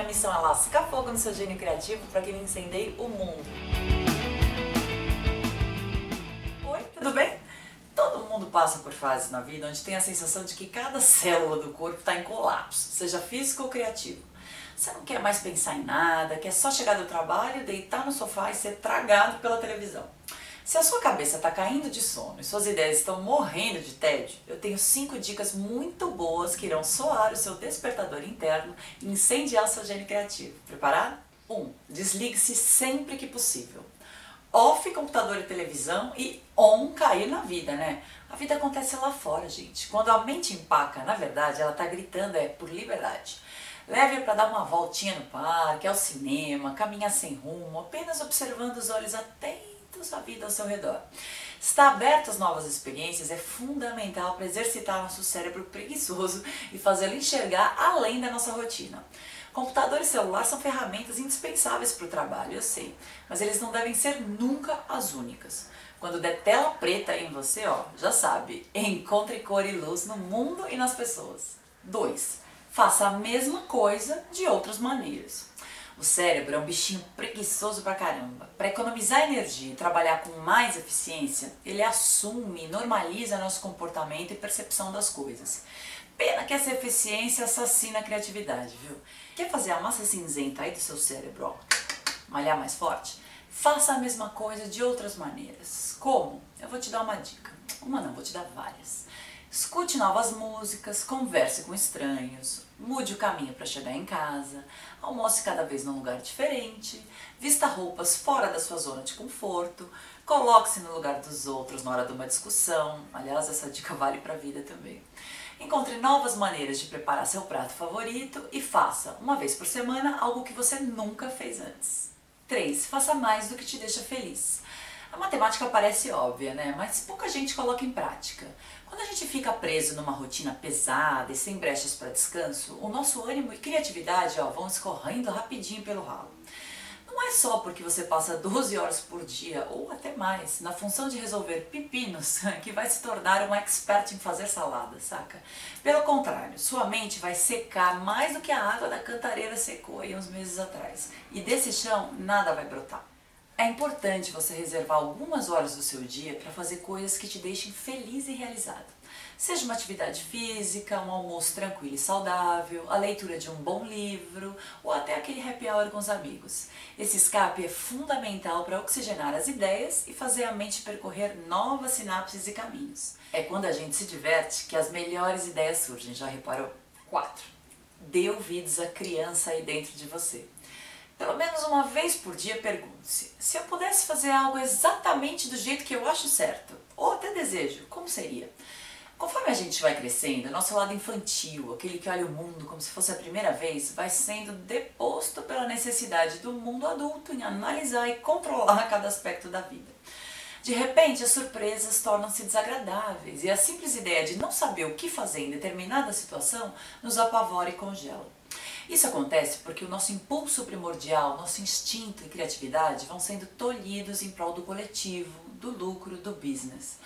minha missão é lascar fogo no seu gênio criativo para que ele incendeie o mundo. Oi, tudo bem? Todo mundo passa por fases na vida onde tem a sensação de que cada célula do corpo está em colapso, seja físico ou criativo. Você não quer mais pensar em nada, quer só chegar do trabalho, deitar no sofá e ser tragado pela televisão. Se a sua cabeça está caindo de sono e suas ideias estão morrendo de tédio, eu tenho cinco dicas muito boas que irão soar o seu despertador interno e incendiar seu gênio criativo. Preparado? 1. Um, desligue-se sempre que possível. Off computador e televisão e on cair na vida, né? A vida acontece lá fora, gente. Quando a mente empaca, na verdade, ela está gritando é por liberdade. Leve para dar uma voltinha no parque, ao cinema, caminhar sem rumo, apenas observando os olhos a vida ao seu redor. Estar aberto às novas experiências é fundamental para exercitar nosso cérebro preguiçoso e fazê-lo enxergar além da nossa rotina. Computador e celular são ferramentas indispensáveis para o trabalho, eu sei, mas eles não devem ser nunca as únicas. Quando der tela preta em você, ó, já sabe, encontre cor e luz no mundo e nas pessoas. 2. Faça a mesma coisa de outras maneiras. O cérebro é um bichinho preguiçoso pra caramba. Para economizar energia e trabalhar com mais eficiência, ele assume e normaliza nosso comportamento e percepção das coisas. Pena que essa eficiência assassina a criatividade, viu? Quer fazer a massa cinzenta aí do seu cérebro, ó, malhar mais forte? Faça a mesma coisa de outras maneiras. Como? Eu vou te dar uma dica. Uma não, vou te dar várias. Escute novas músicas, converse com estranhos, mude o caminho para chegar em casa, almoce cada vez num lugar diferente, vista roupas fora da sua zona de conforto, coloque-se no lugar dos outros na hora de uma discussão. Aliás, essa dica vale para a vida também. Encontre novas maneiras de preparar seu prato favorito e faça, uma vez por semana, algo que você nunca fez antes. 3. Faça mais do que te deixa feliz. A matemática parece óbvia, né? Mas pouca gente coloca em prática. Quando a gente fica preso numa rotina pesada e sem brechas para descanso, o nosso ânimo e criatividade ó, vão escorrendo rapidinho pelo ralo. Não é só porque você passa 12 horas por dia, ou até mais, na função de resolver pepinos, que vai se tornar um expert em fazer salada, saca? Pelo contrário, sua mente vai secar mais do que a água da cantareira secou aí uns meses atrás. E desse chão, nada vai brotar. É importante você reservar algumas horas do seu dia para fazer coisas que te deixem feliz e realizado. Seja uma atividade física, um almoço tranquilo e saudável, a leitura de um bom livro ou até aquele happy hour com os amigos. Esse escape é fundamental para oxigenar as ideias e fazer a mente percorrer novas sinapses e caminhos. É quando a gente se diverte que as melhores ideias surgem, já reparou? 4. Dê ouvidos à criança aí dentro de você. Pelo menos uma vez por dia pergunte-se: se eu pudesse fazer algo exatamente do jeito que eu acho certo, ou até desejo, como seria? Conforme a gente vai crescendo, nosso lado infantil, aquele que olha o mundo como se fosse a primeira vez, vai sendo deposto pela necessidade do mundo adulto em analisar e controlar cada aspecto da vida. De repente, as surpresas tornam-se desagradáveis e a simples ideia de não saber o que fazer em determinada situação nos apavora e congela. Isso acontece porque o nosso impulso primordial, nosso instinto e criatividade vão sendo tolhidos em prol do coletivo, do lucro, do business.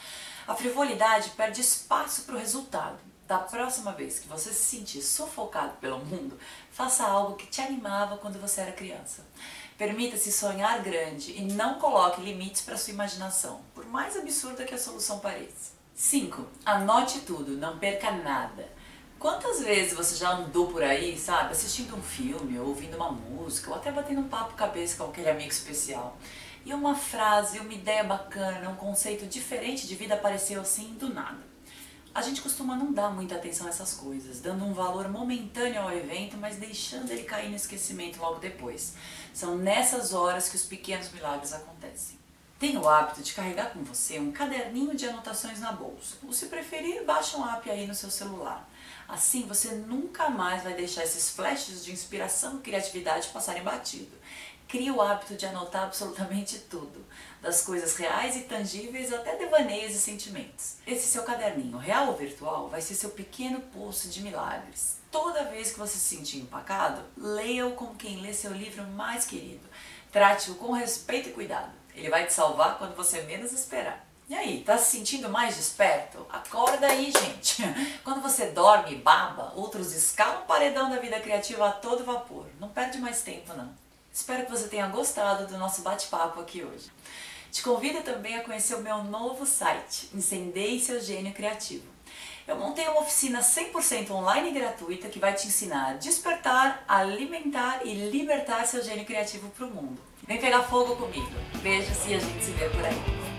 A frivolidade perde espaço para o resultado. Da próxima vez que você se sentir sufocado pelo mundo, faça algo que te animava quando você era criança. Permita-se sonhar grande e não coloque limites para sua imaginação, por mais absurda que a solução pareça. 5. Anote tudo, não perca nada. Quantas vezes você já andou por aí, sabe, assistindo um filme, ou ouvindo uma música, ou até batendo um papo cabeça com aquele amigo especial, e uma frase, uma ideia bacana, um conceito diferente de vida apareceu assim do nada. A gente costuma não dar muita atenção a essas coisas, dando um valor momentâneo ao evento, mas deixando ele cair no esquecimento logo depois. São nessas horas que os pequenos milagres acontecem. Tenha o hábito de carregar com você um caderninho de anotações na bolsa, ou se preferir, baixe um app aí no seu celular. Assim, você nunca mais vai deixar esses flashes de inspiração e criatividade passarem batido. Crie o hábito de anotar absolutamente tudo, das coisas reais e tangíveis até devaneios e sentimentos. Esse seu caderninho, real ou virtual, vai ser seu pequeno poço de milagres. Toda vez que você se sentir empacado, leia-o como quem lê seu livro mais querido. Trate-o com respeito e cuidado. Ele vai te salvar quando você menos esperar. E aí, tá se sentindo mais desperto? Acorda aí, gente. Quando você dorme e baba, outros escalam o paredão da vida criativa a todo vapor. Não perde mais tempo, não. Espero que você tenha gostado do nosso bate-papo aqui hoje. Te convido também a conhecer o meu novo site, Incendeie Seu Gênio Criativo. Eu montei uma oficina 100% online gratuita que vai te ensinar a despertar, alimentar e libertar seu gênio criativo para o mundo. Vem pegar fogo comigo. Beijos e a gente se vê por aí.